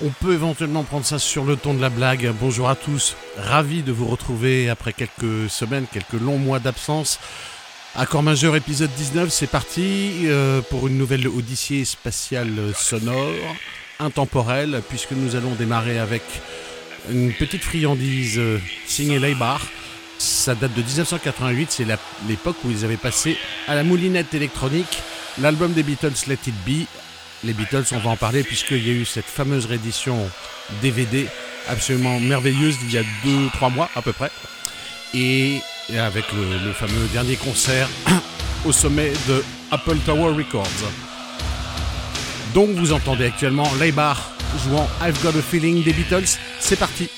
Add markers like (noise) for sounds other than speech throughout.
On peut éventuellement prendre ça sur le ton de la blague. Bonjour à tous, ravi de vous retrouver après quelques semaines, quelques longs mois d'absence. Accord majeur épisode 19, c'est parti euh, pour une nouvelle odyssée spatiale sonore, intemporelle, puisque nous allons démarrer avec une petite friandise euh, signée Leibar. Ça date de 1988, c'est l'époque où ils avaient passé à la moulinette électronique l'album des Beatles Let It Be. Les Beatles, on va en parler puisqu'il y a eu cette fameuse réédition DVD absolument merveilleuse d'il y a 2-3 mois à peu près. Et avec le, fameux dernier concert (clears throat) au sommet de Apple Tower Records. Donc vous entendez actuellement Leibar jouant I've Got a Feeling des Beatles. C'est parti.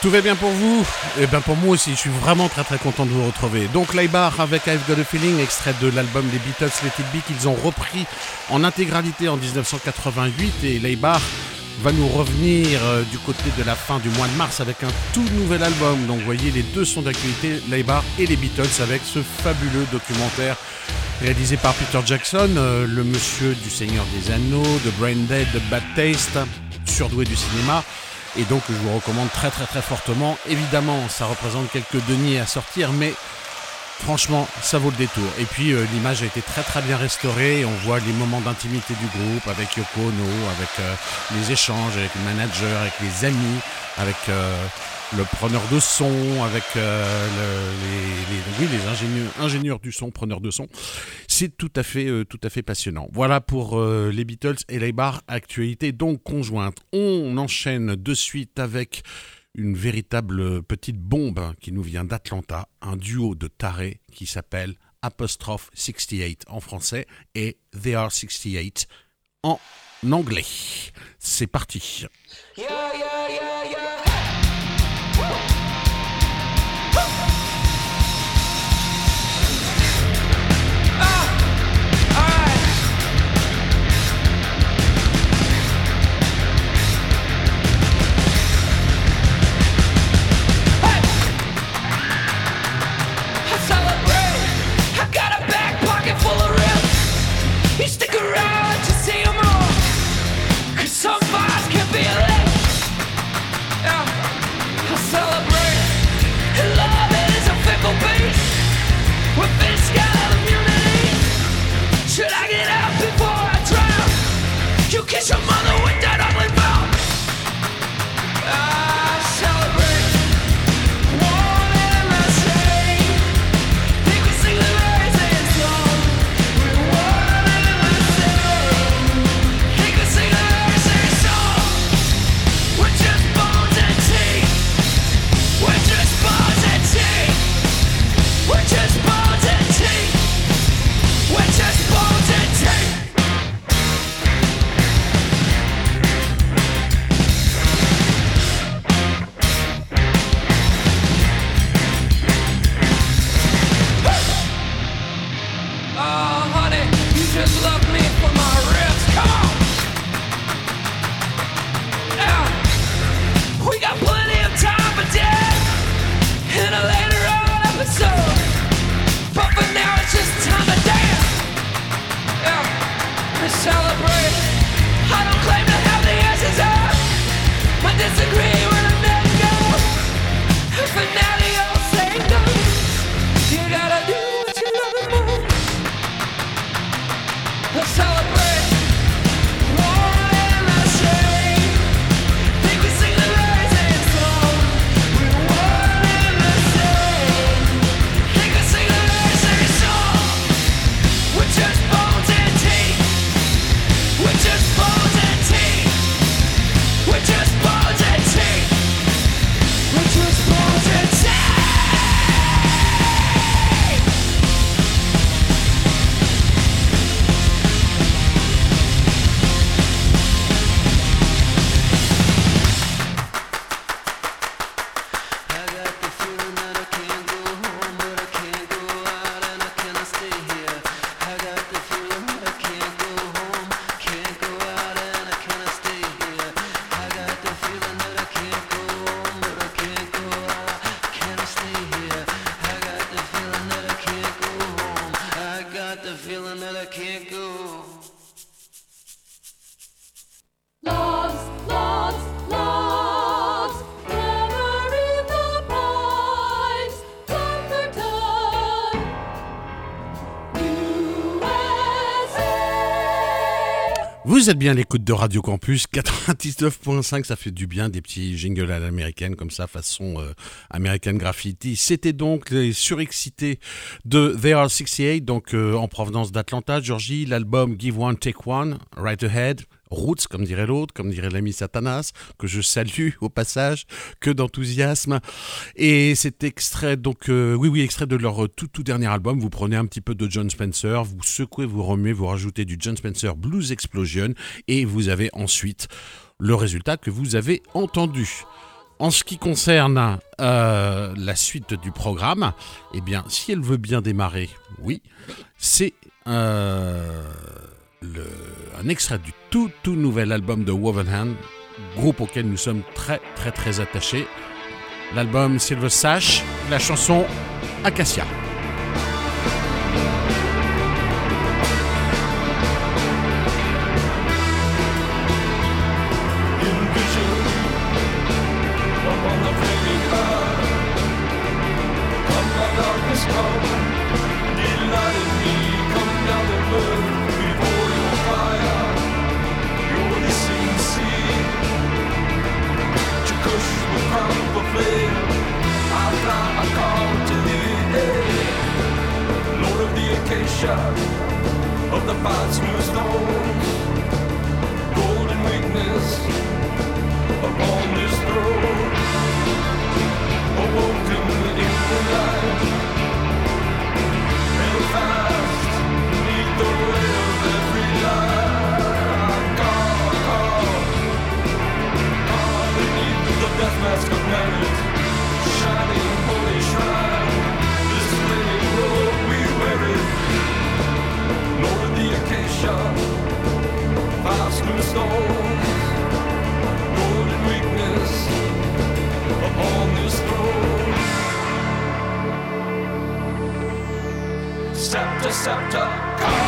Tout va bien pour vous? Et eh bien pour moi aussi, je suis vraiment très très content de vous retrouver. Donc Laybar avec I've Got a Feeling, extrait de l'album des Beatles Let It Be qu'ils ont repris en intégralité en 1988 et Laybar va nous revenir euh, du côté de la fin du mois de mars avec un tout nouvel album. Donc vous voyez, les deux sont d'actualité, Laybar et les Beatles avec ce fabuleux documentaire réalisé par Peter Jackson, euh, le monsieur du Seigneur des Anneaux, de Brain Dead, de Bad Taste, surdoué du cinéma. Et donc je vous recommande très très très fortement. Évidemment, ça représente quelques deniers à sortir, mais franchement, ça vaut le détour. Et puis euh, l'image a été très très bien restaurée. On voit les moments d'intimité du groupe avec Yoko Ono, avec euh, les échanges avec le manager, avec les amis, avec euh, le preneur de son, avec euh, les, les ingénieurs, ingénieurs du son, preneurs de son. C'est tout à fait, euh, passionnant. Voilà pour euh, les Beatles et les bars actualité donc conjointe. On enchaîne de suite avec une véritable petite bombe qui nous vient d'Atlanta, un duo de tarés qui s'appelle Apostrophe 68 en français et They Are 68 en anglais. C'est parti. Bien l'écoute de Radio Campus 99.5, ça fait du bien des petits jingles à l'américaine comme ça façon euh, American Graffiti. C'était donc les surexcités de They Are 68 donc euh, en provenance d'Atlanta, Georgie, l'album Give One Take One, Right Ahead, Roots, comme dirait l'autre, comme dirait l'ami Satanas, que je salue au passage, que d'enthousiasme. Et cet extrait, donc, euh, oui, oui, extrait de leur tout, tout dernier album. Vous prenez un petit peu de John Spencer, vous secouez, vous remuez, vous rajoutez du John Spencer Blues Explosion, et vous avez ensuite le résultat que vous avez entendu. En ce qui concerne euh, la suite du programme, eh bien, si elle veut bien démarrer, oui, c'est euh, un extrait du tout tout nouvel album de Wovenhand, groupe auquel nous sommes très très très attachés. L'album Silver Sash, la chanson Acacia. Of the fine smooth stones, golden weakness upon this throne, awoken in the night, held fast beneath the weight of every lie. God, God, beneath the death mask of merit, i akacier Varslen Golden weakness Og ångest grows Scepter, scepter, come!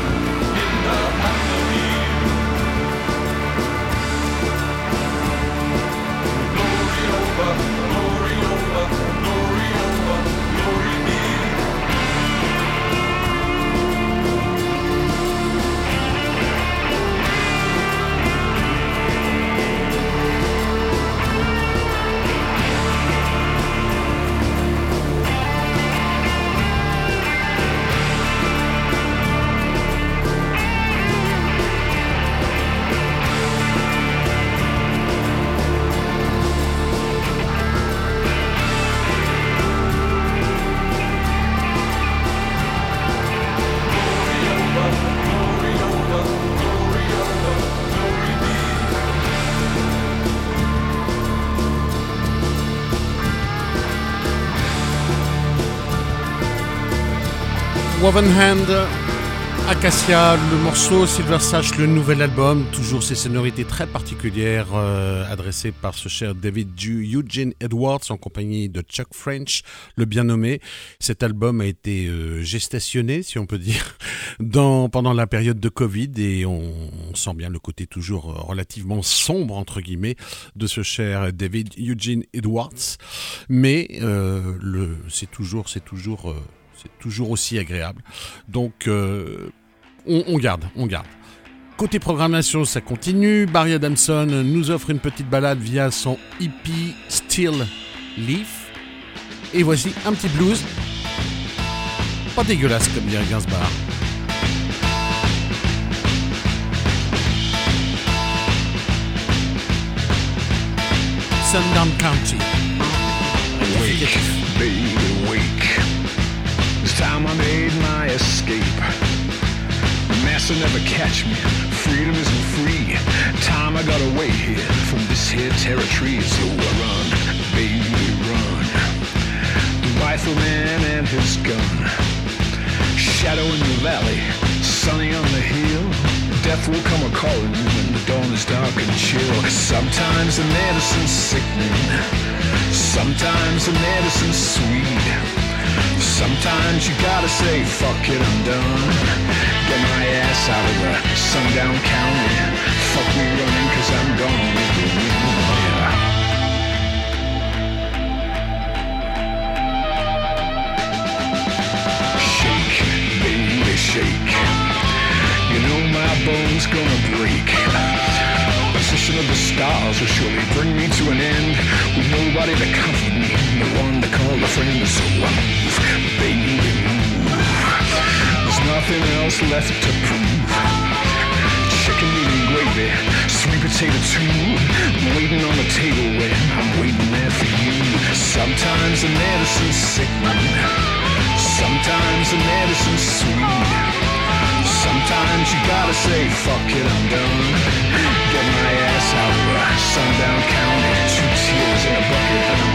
Woven Hand, Acacia, le morceau Silver Sash, le nouvel album, toujours ces sonorités très particulières euh, adressées par ce cher David Eugene Edwards en compagnie de Chuck French, le bien nommé. Cet album a été euh, gestationné, si on peut dire, (laughs) pendant la période de Covid et on, sent bien le côté toujours euh, relativement sombre, entre guillemets, de ce cher David Eugene Edwards. Mais c'est toujours, c'est toujours, c'est toujours aussi agréable. Donc, euh, on, on garde, on garde. Côté programmation, ça continue. Barry Adamson nous offre une petite balade via son EP Still Leaf. Et voici un petit blues. Pas dégueulasse comme dirait Gainsbourg. Sundown County. Master never catch me. Freedom isn't free. Time I I got away here from this here territory, so I run, baby, run. The rifleman and his gun, shadow in the valley, sunny on the hill. Death will come a calling when the dawn is dark and chill. Sometimes the medicine's sickening, sometimes the medicine's sweet. Sometimes you gotta say, fuck it, I'm done. Get my ass out of the sundown county. Fuck me running, cause I'm gone. Yeah. Shake, baby, shake. You know my bones gonna break. Position of the stars will surely bring me to an end. With nobody to comfort me, no one to call a friend. So I move, baby, move. There's nothing else left to prove. Chicken meat and gravy, sweet potato too. Waiting on the table when I'm waiting there for you. Sometimes the medicine's sickening. Sometimes the medicine's sweet. Sometimes you gotta say, fuck it, I'm done. Get my ass out of sundown county. Two tears in a bucket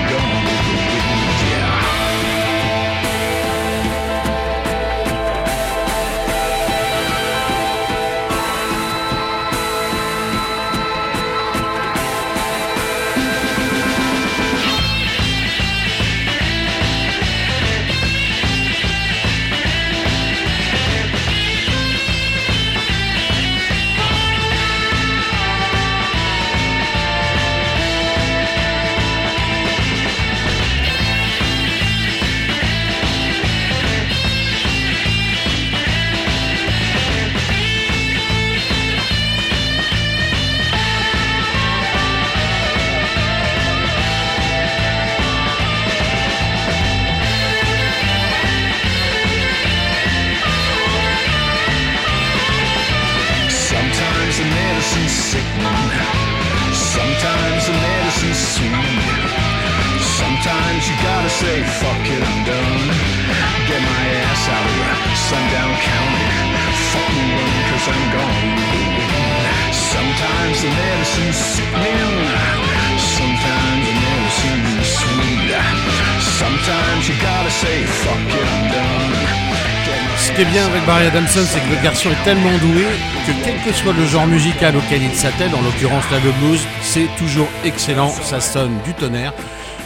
Barry Adamson, c'est que le garçon est tellement doué que quel que soit le genre musical auquel il s'attelle, en l'occurrence le blues, c'est toujours excellent, ça sonne du tonnerre.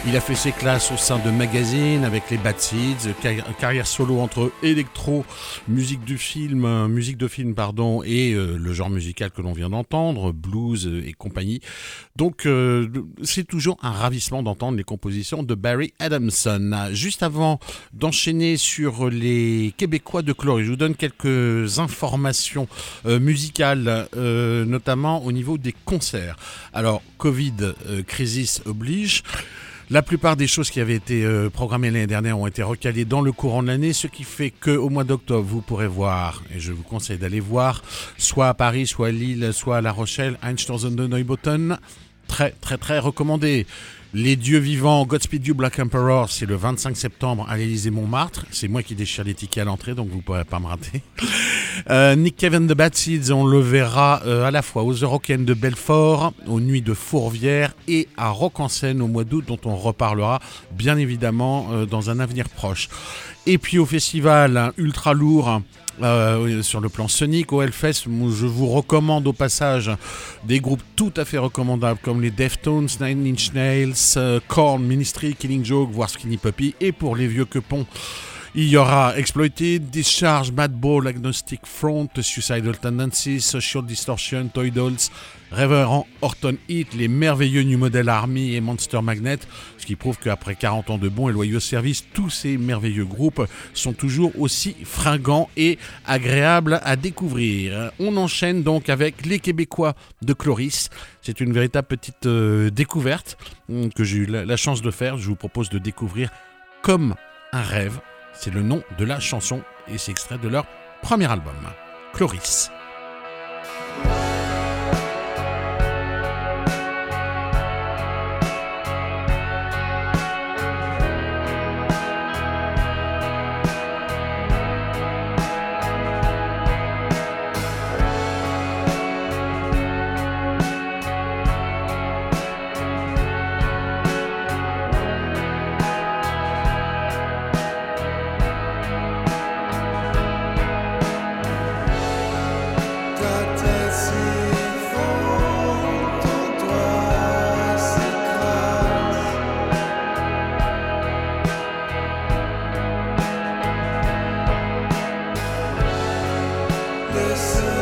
Il a fait ses classes au sein de magazines avec les Bad Seeds, car- carrière solo entre électro, musique du film, euh, musique de film pardon, et euh, le genre musical que l'on vient d'entendre, blues euh, et compagnie. Donc c'est toujours un ravissement d'entendre les compositions de Barry Adamson. Juste avant d'enchaîner sur les Québécois de Chloé, je vous donne quelques informations musicales, notamment au niveau des concerts. Alors Covid, crisis oblige. La plupart des choses qui avaient été euh, programmées l'année dernière ont été recalées dans le courant de l'année, ce qui fait qu'au mois d'octobre, vous pourrez voir, et je vous conseille d'aller voir, soit à Paris, soit à Lille, soit à La Rochelle, Einstürzen de Neubotten. Très, très, très recommandé. Les dieux vivants, Godspeed You Black Emperor, c'est le 25 septembre à l'Élysée Montmartre. C'est moi qui déchire les tickets à l'entrée, donc vous ne pourrez pas me rater. (laughs) Euh, Nick and the Bad Seeds, on le verra euh, à la fois aux Eurocaines de Belfort, aux Nuits de Fourvière et à Rock en Seine au mois d'août, dont on reparlera bien évidemment euh, dans un avenir proche. Et puis au festival hein, ultra lourd. Euh, sur le plan sonique au je vous recommande au passage des groupes tout à fait recommandables comme les Deftones, Nine Inch Nails, euh, Korn, Ministry, Killing Joke, voire Skinny Puppy. Et pour les vieux quepons, il y aura Exploited, Discharge, Madball, Agnostic Front, Suicidal Tendencies, Social Distortion, Toy Dolls, Reverend Horton Heat, les merveilleux New Model Army et Monster Magnet, ce qui prouve qu'après 40 ans de bons et loyaux services, tous ces merveilleux groupes sont toujours aussi fringants et agréables à découvrir. On enchaîne donc avec les Québécois de Cloris. C'est une véritable petite euh, découverte hum, que j'ai eu la, chance de faire. Je vous propose de découvrir Comme un rêve. C'est le nom de la chanson et c'est extrait de leur premier album, Cloris. listen.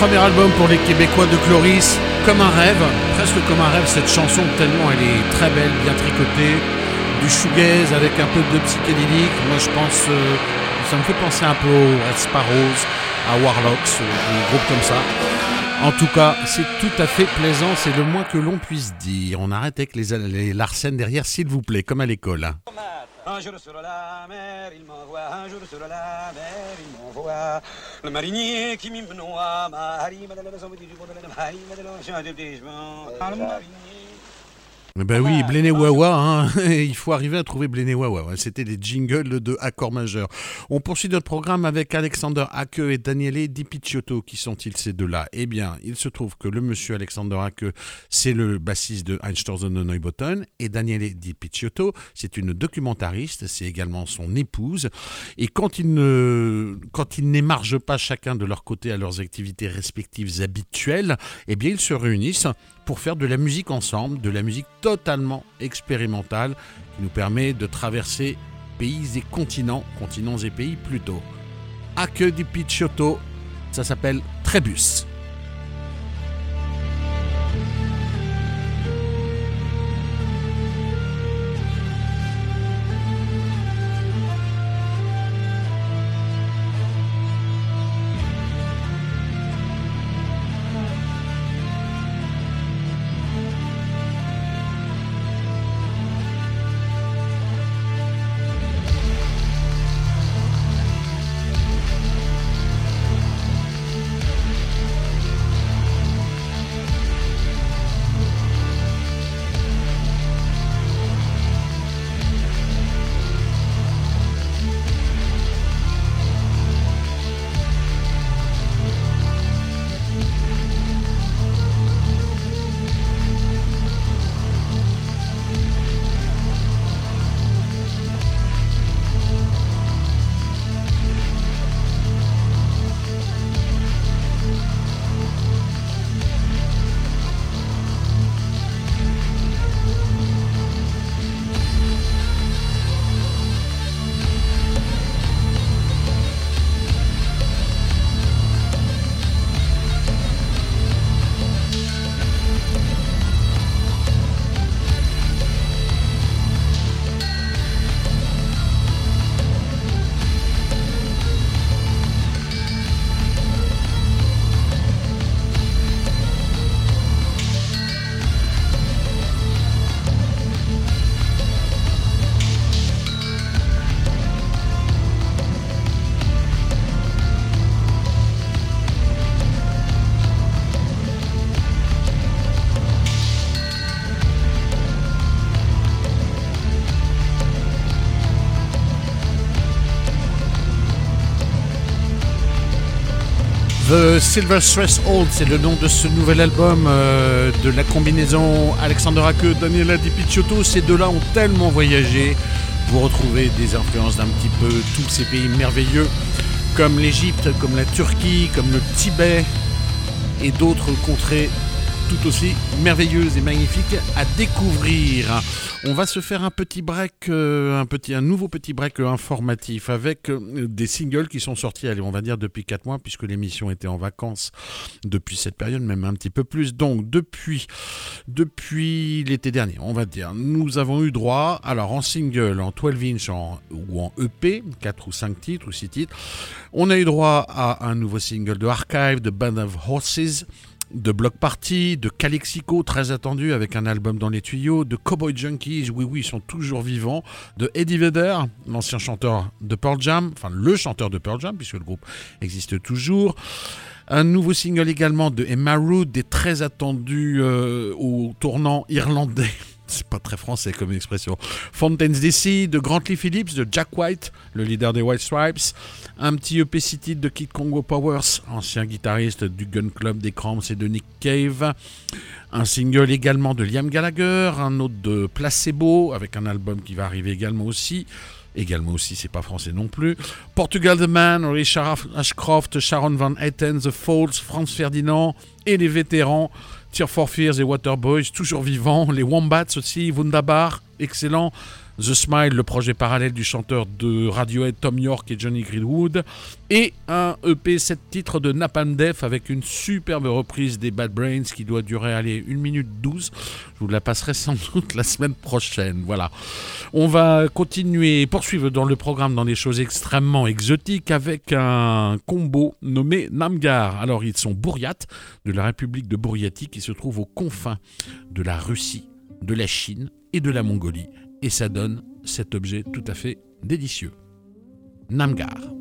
Premier album pour les Québécois de Cloris, comme un rêve, presque comme un rêve cette chanson, tellement elle est très belle, bien tricotée, du shoegaze avec un peu de psychédélique. Moi je pense, euh, ça me fait penser un peu aux Red Sparrows, à Warlocks, un groupe comme ça. En tout cas, c'est tout à fait plaisant, c'est le moins que l'on puisse dire. On arrête avec les, les Larsen derrière, s'il vous plaît, comme à l'école. Hein. Un jour sur la mer, il m'envoie, un jour sur la mer, il m'envoie. Le marinier qui m'y madame la maison, du bon de la la le marinier. Ben oui, Bléné Wawa, hein. (laughs) il faut arriver à trouver Bléné Wawa. C'était les jingles de accords majeurs. On poursuit notre programme avec Alexander Hake et Daniele Di Picciotto. Qui sont-ils ces deux-là? Eh bien, il se trouve que le monsieur Alexander Hake, c'est le bassiste de Einstürzen de Neubotten et Daniele Di Picciotto, c'est une documentariste, c'est également son épouse. Et quand ils ne, quand ils n'émargent pas chacun de leur côté à leurs activités respectives habituelles, eh bien, ils se réunissent pour faire de la musique ensemble, de la musique totalement expérimentale qui nous permet de traverser pays et continents, continents et pays plutôt. que di Picciotto, ça s'appelle Trébus. The Silver Stress Old, c'est le nom de ce nouvel album euh, de la combinaison Alexander Hake, Daniela Di Picciotto. Ces deux-là ont tellement voyagé. Vous retrouvez des influences d'un petit peu tous ces pays merveilleux, comme l'Égypte, comme la Turquie, comme le Tibet et d'autres contrées tout aussi merveilleuses et magnifiques à découvrir. On va se faire un petit break, euh, un, petit, un nouveau petit break informatif avec euh, des singles qui sont sortis, allez, on va dire depuis 4 mois, puisque l'émission était en vacances depuis cette période, même un petit peu plus. Donc, depuis, depuis l'été dernier, on va dire, nous avons eu droit, alors en single, en 12 inch ou en EP, 4 ou 5 titres ou 6 titres, on a eu droit à un nouveau single de Archive, de Band of Horses de Block Party, de Calexico, très attendu avec un album dans les tuyaux, de Cowboy Junkies, oui oui, ils sont toujours vivants, de Eddie Vedder, l'ancien chanteur de Pearl Jam, enfin le chanteur de Pearl Jam, puisque le groupe existe toujours. Un nouveau single également de Emma Root, des très attendus euh, au tournant irlandais (laughs) c'est pas très français comme expression. Fontaine's DC de Grantley Phillips, de Jack White, le leader des White Stripes. Un petit EP City de Kid Congo Powers, ancien guitariste du Gun Club des Cramps et de Nick Cave. Un single également de Liam Gallagher, un autre de Placebo, avec un album qui va arriver également aussi. Également aussi, c'est pas français non plus. Portugal The Man, Richard Ashcroft, Sharon Van Etten, The Folds, Franz Ferdinand et les vétérans. Tear for Fears et Waterboys, toujours vivants. Les Wombats aussi, Wunderbar, excellent. The Smile, le projet parallèle du chanteur de Radiohead Tom York et Johnny Greenwood, et un EP 7 titres de Napalm avec une superbe reprise des Bad Brains qui doit durer allez, 1 minute 12. Je vous la passerai sans doute la semaine prochaine. Voilà. On va continuer, poursuivre dans le programme dans des choses extrêmement exotiques avec un combo nommé Namgar. Alors ils sont Bouriates de la République de Bouriatie qui se trouve aux confins de la Russie, de la Chine et de la Mongolie. Et ça donne cet objet tout à fait délicieux. Namgar.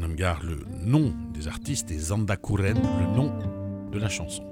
Namgar, le nom des artistes, et Zandakuren, le nom de la chanson.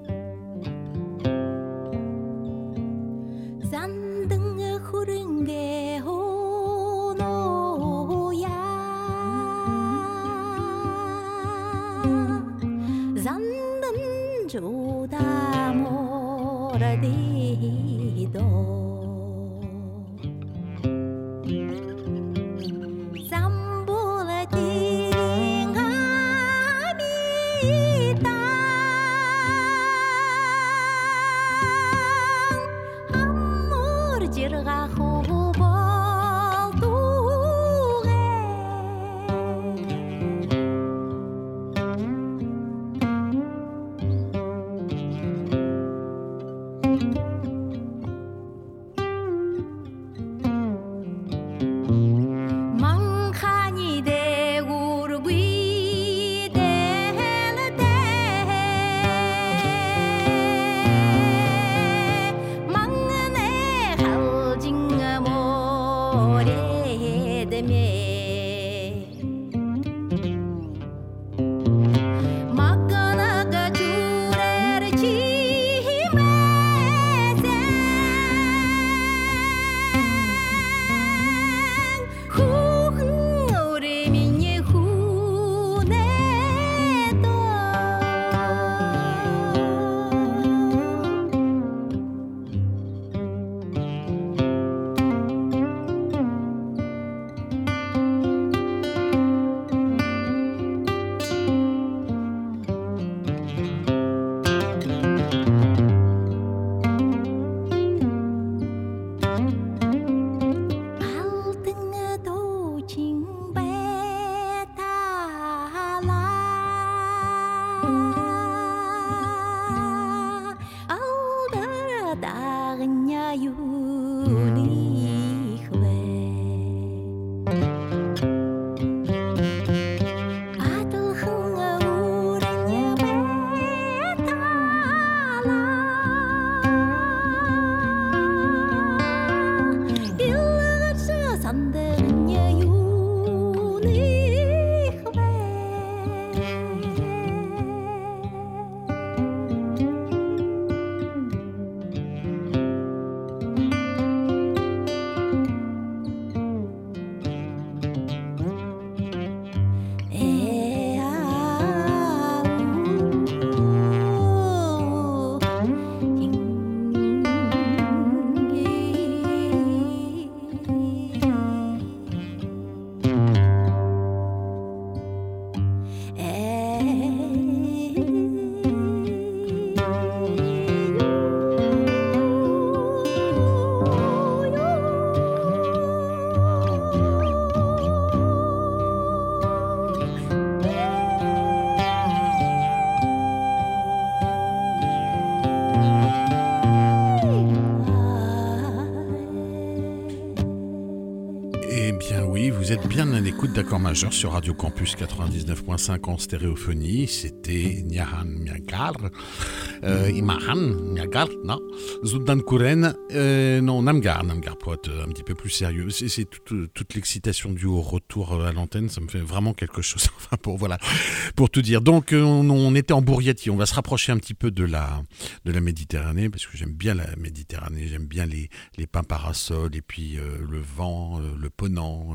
Yeah. Majeur sur Radio Campus 99.5 en stéréophonie. C'était Nyahan euh, Imahan Miagar, non, Zudan Kuren, euh, non, Namgar, Namgar, pour être un petit peu plus sérieux. C'est toute, l'excitation du retour à l'antenne, ça me fait vraiment quelque chose. (laughs) Enfin, pour, voilà, pour tout dire. Donc, on, était en Bourriati, on va se rapprocher un petit peu de la, Méditerranée, parce que j'aime bien la Méditerranée, j'aime bien les, les pins parasols, et puis euh, le vent, le ponant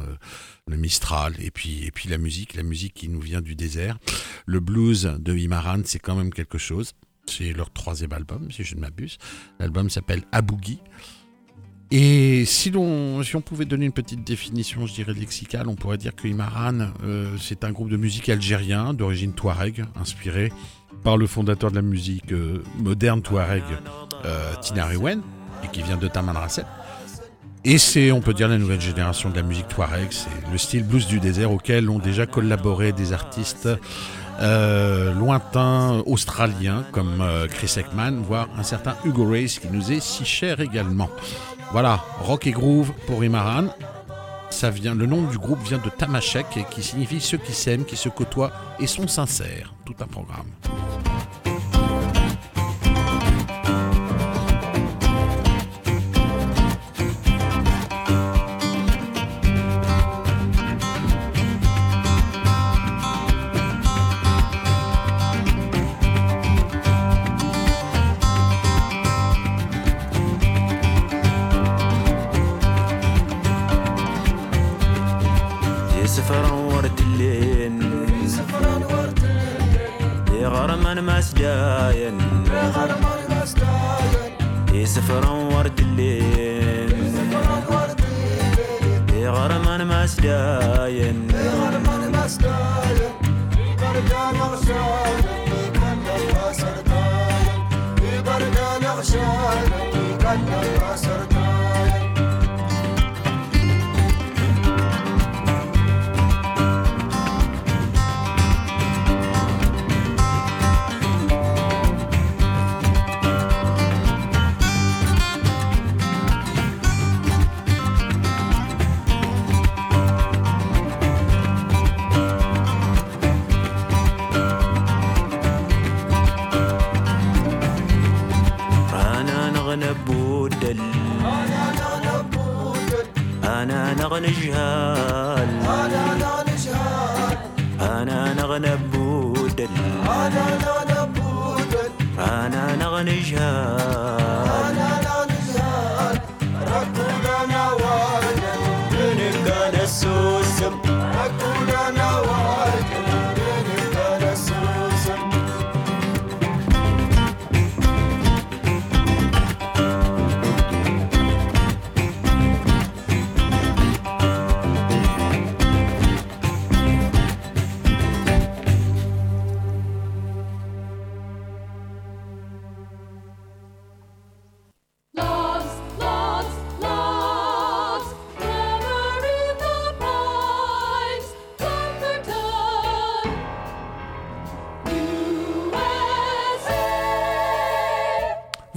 le Mistral, et puis, et puis la musique, la musique qui nous vient du désert. Le blues de Imaran, c'est quand même quelque chose. C'est leur troisième album, si je ne m'abuse. L'album s'appelle Abougi. Et si, on pouvait donner une petite définition, je dirais lexicale, on pourrait dire que Imaran, euh, c'est un groupe de musique algérien d'origine touareg, inspiré par le fondateur de la musique euh, moderne touareg, euh, Tinariwen, et qui vient de Tamanrasset. Et c'est, on peut dire, la nouvelle génération de la musique touareg. C'est le style blues du désert auquel ont déjà collaboré des artistes euh, lointains australiens comme Chris Ekman, voire un certain Hugo Race qui nous est si cher également. Voilà, rock et groove pour Imaran. Ça vient, le nom du groupe vient de Tamashek, qui signifie ceux qui s'aiment, qui se côtoient et sont sincères. Tout un programme.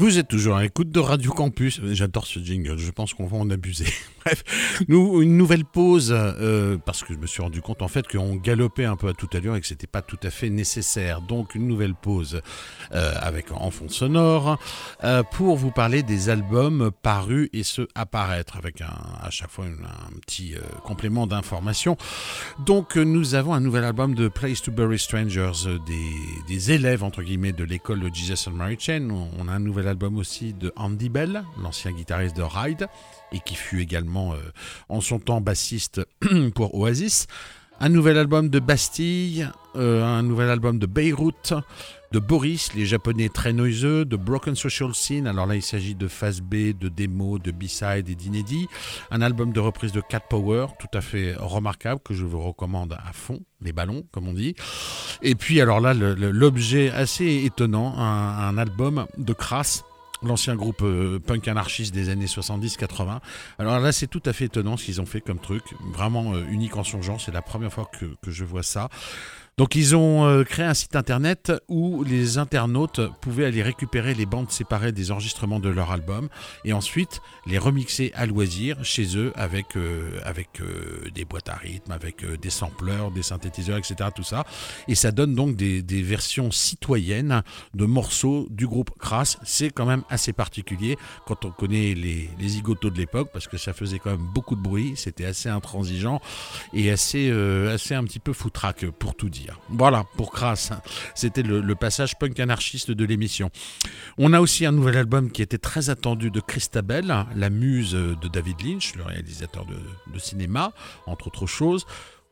Vous êtes toujours à l'écoute de Radio Campus. J'adore ce jingle, je pense qu'on va en abuser. (laughs) Bref, nous, une nouvelle pause, euh, parce que je me suis rendu compte en fait qu'on galopait un peu à toute allure et que c'était pas tout à fait nécessaire. Donc une nouvelle pause euh, avec en fond sonore euh, pour vous parler des albums parus et ceux apparaître avec un, à chaque fois un, petit complément d'information. Donc nous avons un nouvel album de Place to Bury Strangers, des, des élèves entre guillemets de l'école de Jesus and Mary Chain. On a un nouvel album aussi de Andy Bell, l'ancien guitariste de Ride, et qui fut également euh, en son temps bassiste (clears throat) pour Oasis. Un nouvel album de Bastille, euh, un nouvel album de Beyrouth, de Boris, les japonais très noiseux, de Broken Social Scene, alors là il s'agit de phase B, de démo, de B-side et d'inédit, un album de reprise de Cat Power, tout à fait remarquable, que je vous recommande à fond, les ballons comme on dit. Et puis alors là l'objet assez étonnant, un, album de Crass, l'ancien groupe euh, punk anarchiste des années 70-80. Alors là, c'est tout à fait étonnant ce qu'ils ont fait comme truc, vraiment euh, unique en son genre. C'est la première fois que, que je vois ça. Donc ils ont euh, créé un site internet où les internautes pouvaient aller récupérer les bandes séparées des enregistrements de leur album et ensuite les remixer à loisir chez eux avec, euh, avec euh, des boîtes à rythme, avec des sampleurs, des synthétiseurs, etc. Tout ça. Et ça donne donc des, versions citoyennes de morceaux du groupe Crass. C'est quand même assez particulier quand on connaît les, les de l'époque parce que ça faisait quand même beaucoup de bruit, c'était assez intransigeant et assez, assez un petit peu foutraque pour tout dire. Voilà, pour Crass, c'était le, passage punk anarchiste de l'émission. On a aussi un nouvel album qui était très attendu de Christabel, la muse de David Lynch, le réalisateur de, cinéma, entre autres choses.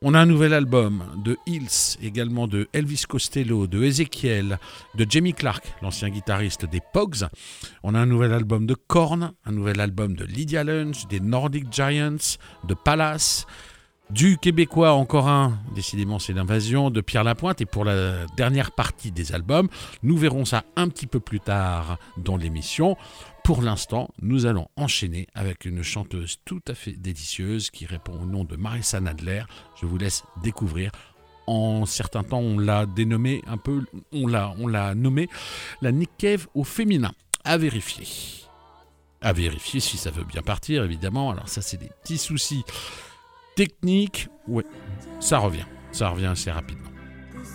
On a un nouvel album de Hills, également de Elvis Costello, de Ezekiel, de Jamie Clark, l'ancien guitariste des Pogs. On a un nouvel album de Korn, un nouvel album de Lydia Lunch, des Nordic Giants, de Palace, du Québécois encore un, décidément c'est l'invasion, de Pierre Lapointe. Et pour la dernière partie des albums, nous verrons ça un petit peu plus tard dans l'émission. Pour l'instant, nous allons enchaîner avec une chanteuse tout à fait délicieuse qui répond au nom de Marissa Nadler. Je vous laisse découvrir. En certains temps, on l'a dénommée un peu, on l'a, on l'a nommée la Nick au féminin. À vérifier. À vérifier si ça veut bien partir, évidemment. Alors ça, c'est des petits soucis techniques. Ouais, ça revient. Ça revient assez rapidement.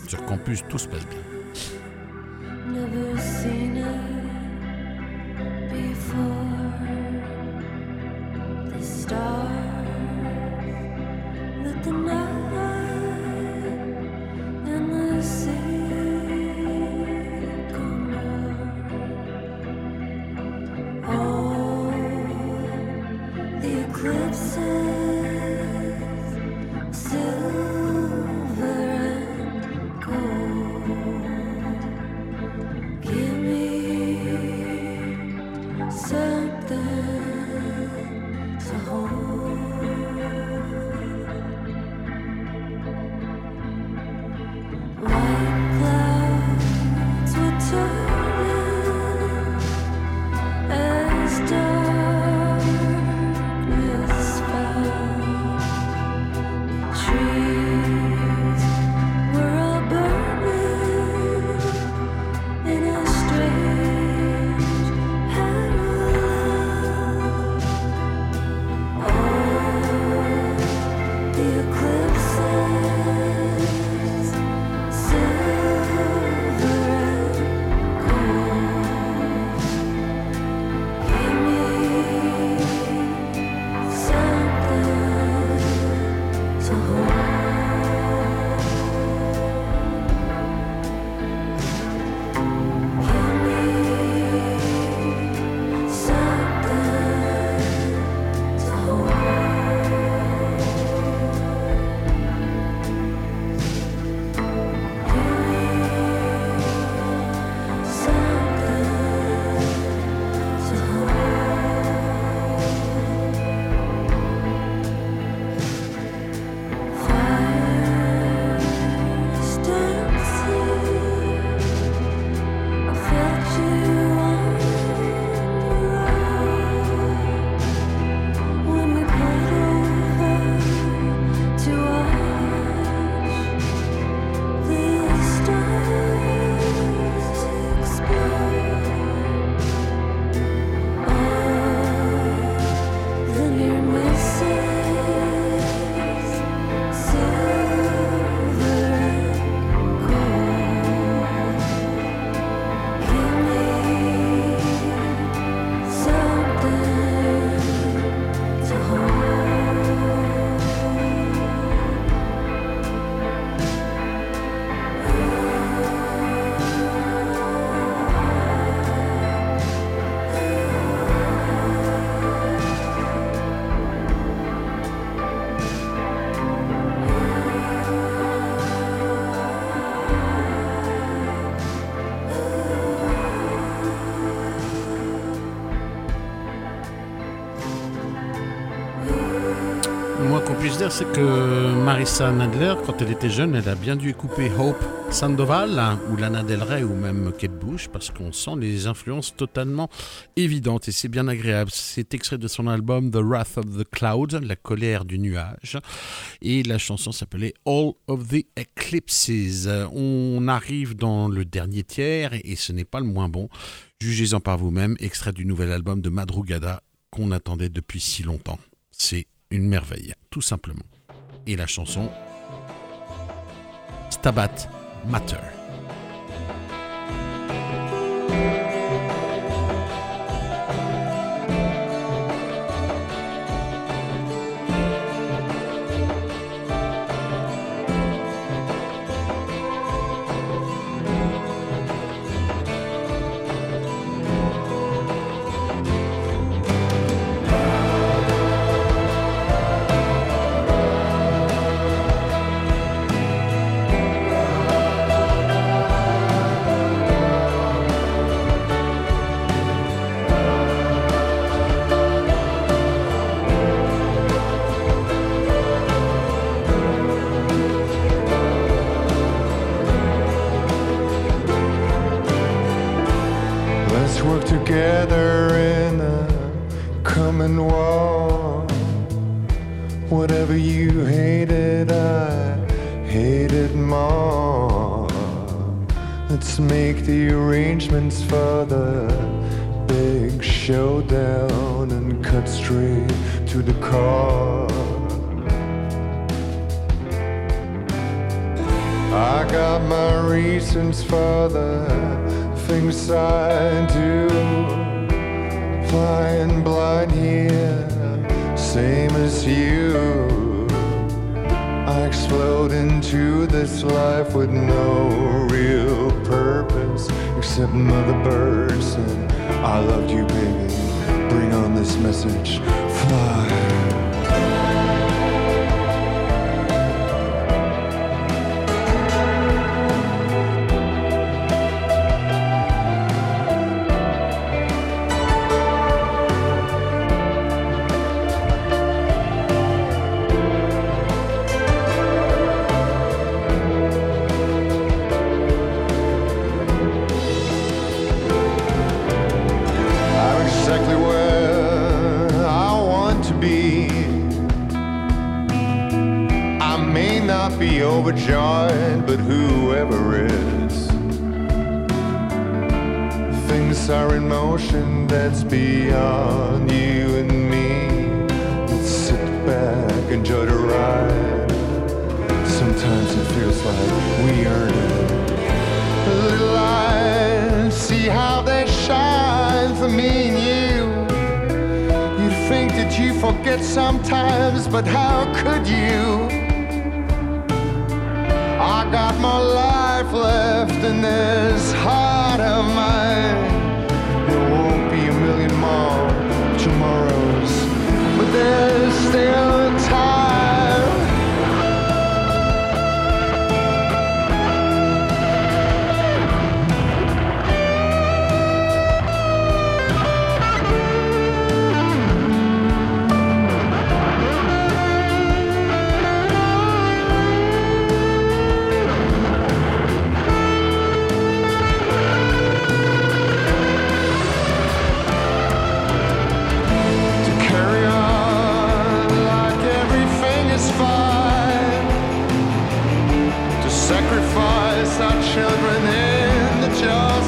Sur campus, tout se passe bien. C'est que Marissa Nadler, quand elle était jeune, elle a bien dû couper Hope Sandoval ou Lana Del Rey ou même Kate Bush parce qu'on sent les influences totalement évidentes et c'est bien agréable. C'est extrait de son album The Wrath of the Cloud, la colère du nuage, et la chanson s'appelait All of the Eclipses. On arrive dans le dernier tiers et ce n'est pas le moins bon. Jugez-en par vous-même, extrait du nouvel album de Madrugada qu'on attendait depuis si longtemps. C'est une merveille, tout simplement. Et la chanson Stabat Matter. Together in a common war. Whatever you hated, I hated more. Let's make the arrangements for the big showdown and cut straight to the car. I got my reasons for the things I do. Flying blind here, same as you. I explode into this life with no real purpose except mother birds and I loved you, baby. Bring on this message, fly. How they shine for me and you. You'd think that you forget sometimes, but how could you? I got my life left in this heart of mine. There won't be a million more tomorrows, but there's still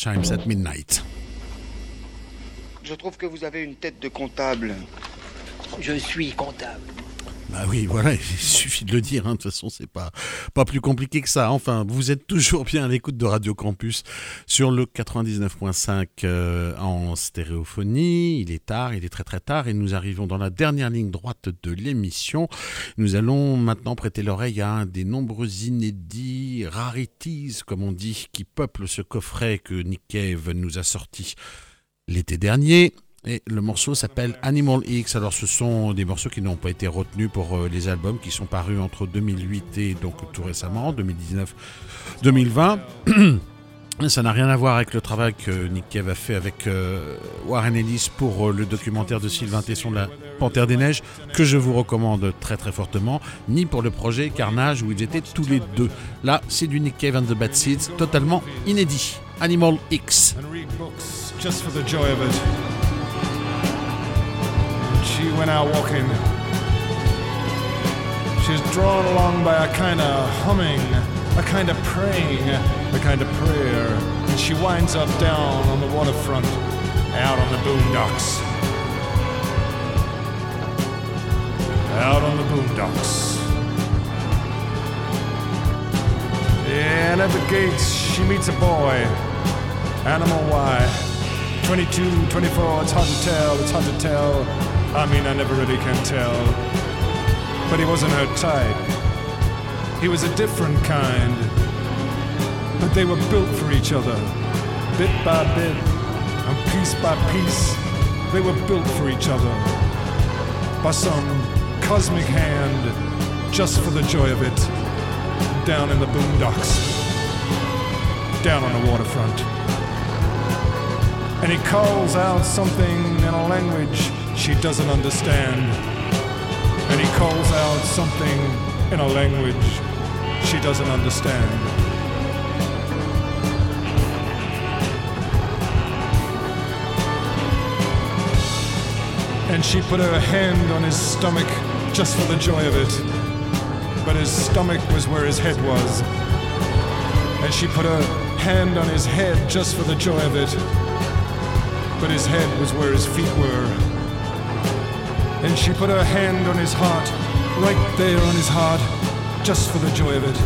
Chimes at midnight. Je trouve que vous avez une tête de comptable. Je suis comptable. Bah oui, voilà, (laughs) il suffit de le dire, hein, de toute façon, c'est pas, pas plus compliqué que ça. Enfin, vous êtes toujours bien à l'écoute de Radio Campus sur le 99.5 euh, en stéréophonie. Il est tard, il est très très tard et nous arrivons dans la dernière ligne droite de l'émission. Nous allons maintenant prêter l'oreille à un des nombreux inédits, rarities, comme on dit, qui peuplent ce coffret que Nick Cave nous a sorti l'été dernier. Et le morceau s'appelle Animal X. Alors ce sont des morceaux qui n'ont pas été retenus pour euh, les albums qui sont parus entre 2008 et donc tout récemment, 2019-2020. (clears throat) Ça n'a rien à voir avec le travail que Nick Cave a fait avec euh, Warren Ellis pour euh, le documentaire de Sylvain Tesson de la Panthère des Neiges, que je vous recommande très très fortement, ni pour le projet Carnage où ils étaient tous les deux. Là, c'est du Nick Cave and the Bad Seeds, totalement inédit. Animal X. She went out walking. She's drawn along by a kind of humming, a kind of praying, a kind of prayer. And she winds up down on the waterfront, out on the boondocks. Out on the boondocks. And at the gates, she meets a boy. Animal Y. 22, 24, it's hard to tell, it's hard to tell. I mean, I never really can tell. But he wasn't her type. He was a different kind. But they were built for each other. Bit by bit, and piece by piece, they were built for each other. By some cosmic hand, just for the joy of it. Down in the boondocks. Down on the waterfront and he calls out something in a language she doesn't understand. And he calls out something in a language she doesn't understand. And she put her hand on his stomach just for the joy of it. But his stomach was where his head was. And she put her hand on his head just for the joy of it but his head was where his feet were. And she put her hand on his heart, right there on his heart, just for the joy of it.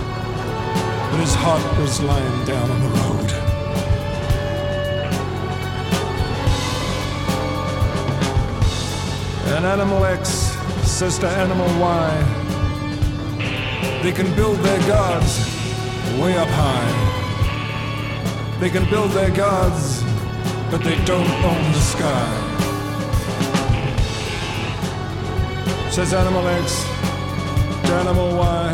But his heart was lying down on the road. And Animal X says to Animal Y, they can build their gods way up high. They can build their gods but they don't own the sky. Says Animal X to Animal Y.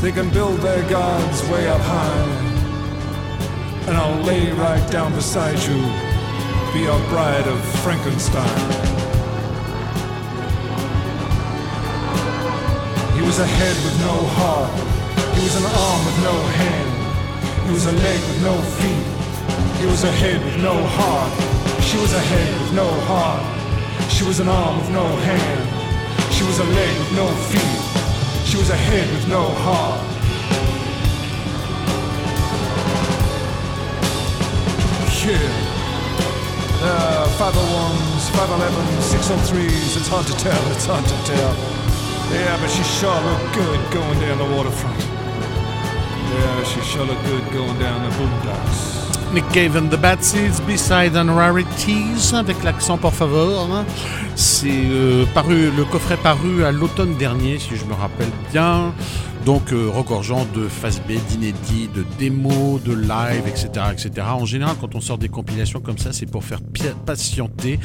They can build their gods way up high. And I'll lay right down beside you, be your bride of Frankenstein. He was a head with no heart. He was an arm with no hand. He was a leg with no feet. He was a head with no heart. She was a head with no heart. She was an arm with no hand. She was a leg with no feet. She was a head with no heart. Yeah. Uh, 501s, 511s, 603s, it's hard to tell, it's hard to tell. Yeah, but she sure looked good going down the waterfront. Yeah, she sure looked good going down the boondocks. Nick Cave and the Bad Seeds, Beside and Rarities, avec l'accent por favor. C'est euh, paru, le coffret paru à l'automne dernier, si je me rappelle bien. Donc euh, regorgeant de face B, d'inédits, de démos, de live, etc., etc. En général, quand on sort des compilations comme ça, c'est pour faire patienter,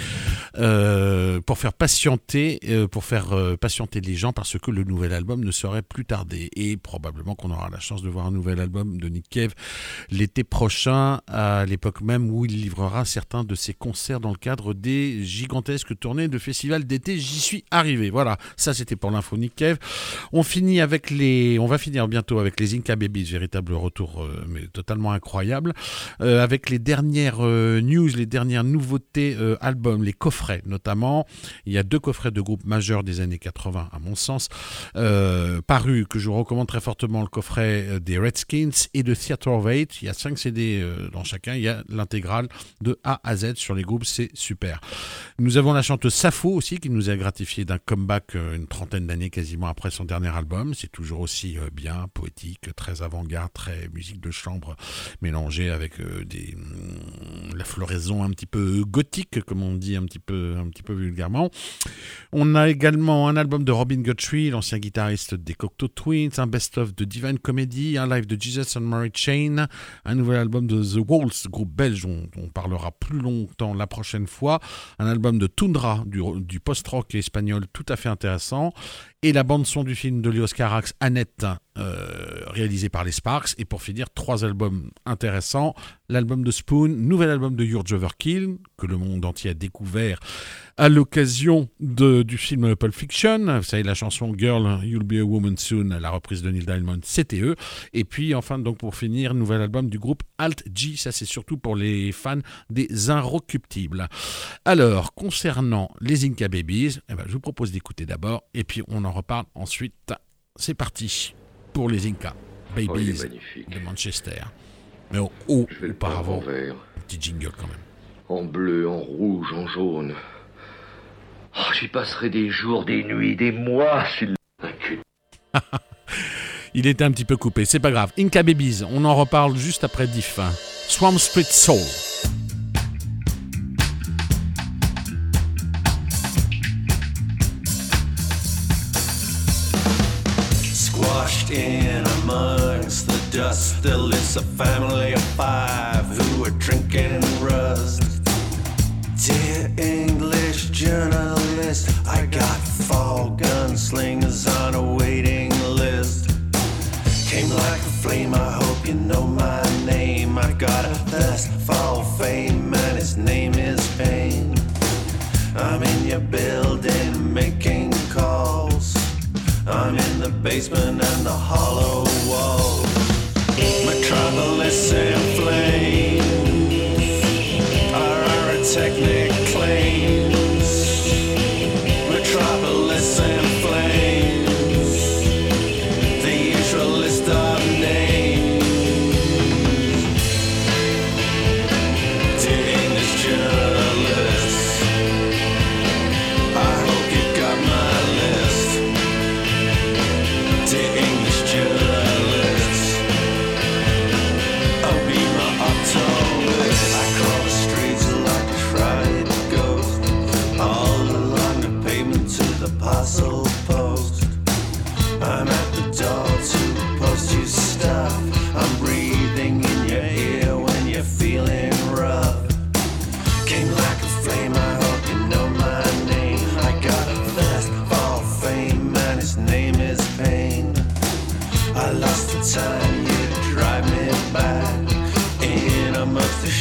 euh, pour faire patienter, euh, pour faire euh, patienter les gens, parce que le nouvel album ne serait plus tardé. Et probablement qu'on aura la chance de voir un nouvel album de Nick Cave l'été prochain, à l'époque même où il livrera certains de ses concerts dans le cadre des gigantesques tournées de festivals d'été. J'y suis arrivé. Voilà, ça c'était pour l'info Nick Cave. On finit avec les on va finir bientôt avec les Inca Babies, véritable retour mais totalement incroyable, avec les dernières news, les dernières nouveautés albums, les notamment. Il y a deux coffrets de groupes majeurs des années 80 à mon sens, parus que je recommande très fortement le coffret des Redskins et de Theatre of Eight. Il y a 5 CD dans chacun, il y a l'intégrale de A à Z sur les groupes, c'est super. Nous avons la chanteuse Safo aussi qui nous a gratifié d'un comeback une trentaine d'années quasiment après son dernier album, c'est toujours aussi euh, bien, poétique, très avant-garde, très musique de chambre mélangée avec euh, des, mm, la floraison un petit peu gothique, comme on dit un petit peu, un petit peu vulgairement. On a également un album de Robin Guthrie, l'ancien guitariste des Cocteau Twins, un best-of de Divine Comedy, un live de Jesus and Mary Chain, un nouvel album de The Waltz, groupe belge dont on parlera plus longtemps la prochaine fois, un album de Tundra, du, du post-rock espagnol tout à fait intéressant, et la bande-son du film de Léos Carax, Annette, euh, réalisé par les Sparks. Et pour finir, trois albums intéressants. L'album de Spoon, nouvel album de Urge Overkill, que le monde entier a découvert à l'occasion du film Pulp Fiction. Vous savez, la chanson Girl, You'll Be a Woman Soon, la reprise de Neil Diamond, c'était eux. Et puis, enfin, donc pour finir, nouvel album du groupe Alt G. Ça, c'est surtout pour les fans des Inrecuptibles. Alors, concernant les Inca Babies, eh ben, je vous propose d'écouter d'abord, et puis on en reparle ensuite. C'est parti pour les Inca Oh, Babies magnifique. de Manchester. Mais peindre en auparavant, petit jingle quand même. en bleu, en rouge, en jaune. Oh, J'y passerai des jours, des nuits, des mois, s'il un (laughs) cul. Il était un petit peu coupé, c'est pas grave. Inca Babies, on en reparle juste après Diff. Swamp Street Soul. Squashed in amongst the dust, there lives a family of five who are drinking rust. Dear English journalist, I got four gunslingers on a waiting list. Came like a flame, I hope you know my name. I got a thirst for fame, and his name is Pain. I'm in your building making calls. I'm in the basement and the hollow walls. Metropolis in flames protect.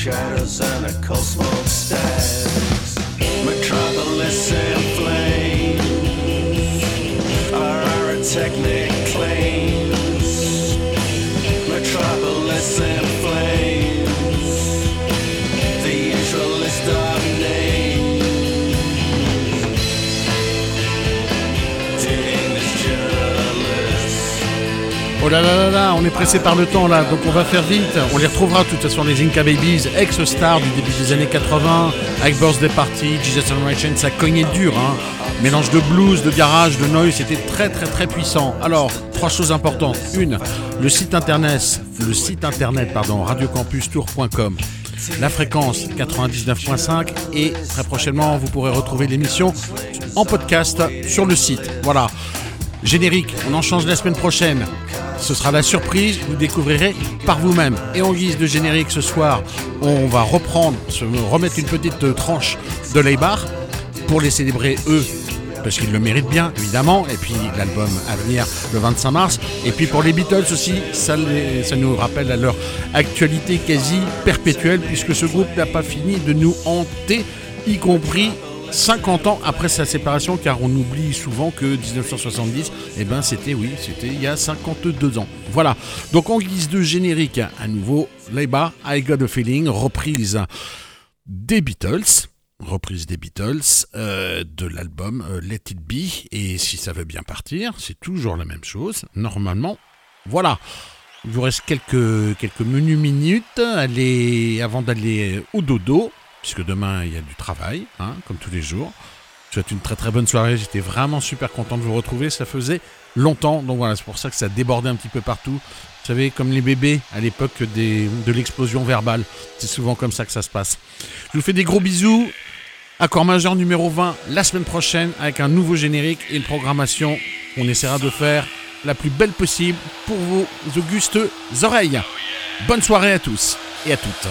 Shadows and a cold smoke Oh là là là on est pressé par le temps là, donc on va faire vite. On les retrouvera de toute façon, les Inca Babies, ex-stars du début des années 80, avec Birthday Party, Jesus and Chain, ça cognait dur. Hein. Mélange de blues, de garage, de noise, c'était très très très puissant. Alors, trois choses importantes. Une, le site internet, le site internet, pardon, radiocampustour.com. La fréquence 99.5 et très prochainement vous pourrez retrouver l'émission en podcast sur le site. Voilà. Générique, on en change la semaine prochaine. Ce sera la surprise, vous découvrirez par vous-même. Et en guise de générique ce soir, on va reprendre, remettre une petite tranche de Leibar pour les célébrer eux, parce qu'ils le méritent bien évidemment. Et puis l'album à venir le 25 mars. Et puis pour les Beatles aussi, ça nous rappelle à leur actualité quasi perpétuelle, puisque ce groupe n'a pas fini de nous hanter, y compris 50 ans après sa séparation, car on oublie souvent que 1970, eh ben c'était oui, c'était il y a 52 ans. Voilà. Donc en guise de générique, à nouveau, Leiba, I Got a Feeling, reprise des Beatles, reprise des Beatles euh, de l'album euh, Let It Be. Et si ça veut bien partir, c'est toujours la même chose. Normalement, voilà. Il vous reste quelques, quelques menus minutes allez, avant d'aller au dodo, puisque demain il y a du travail, hein, comme tous les jours. Je vous souhaite une très très bonne soirée. J'étais vraiment super content de vous retrouver. Ça faisait longtemps. Donc voilà, c'est pour ça que ça débordait un petit peu partout. Vous savez, comme les bébés à l'époque de l'explosion verbale. C'est souvent comme ça que ça se passe. Je vous fais des gros bisous. Accord majeur numéro 20 la semaine prochaine avec un nouveau générique et une programmation qu'on essaiera de faire la plus belle possible pour vos augustes oreilles. Bonne soirée à tous et à toutes.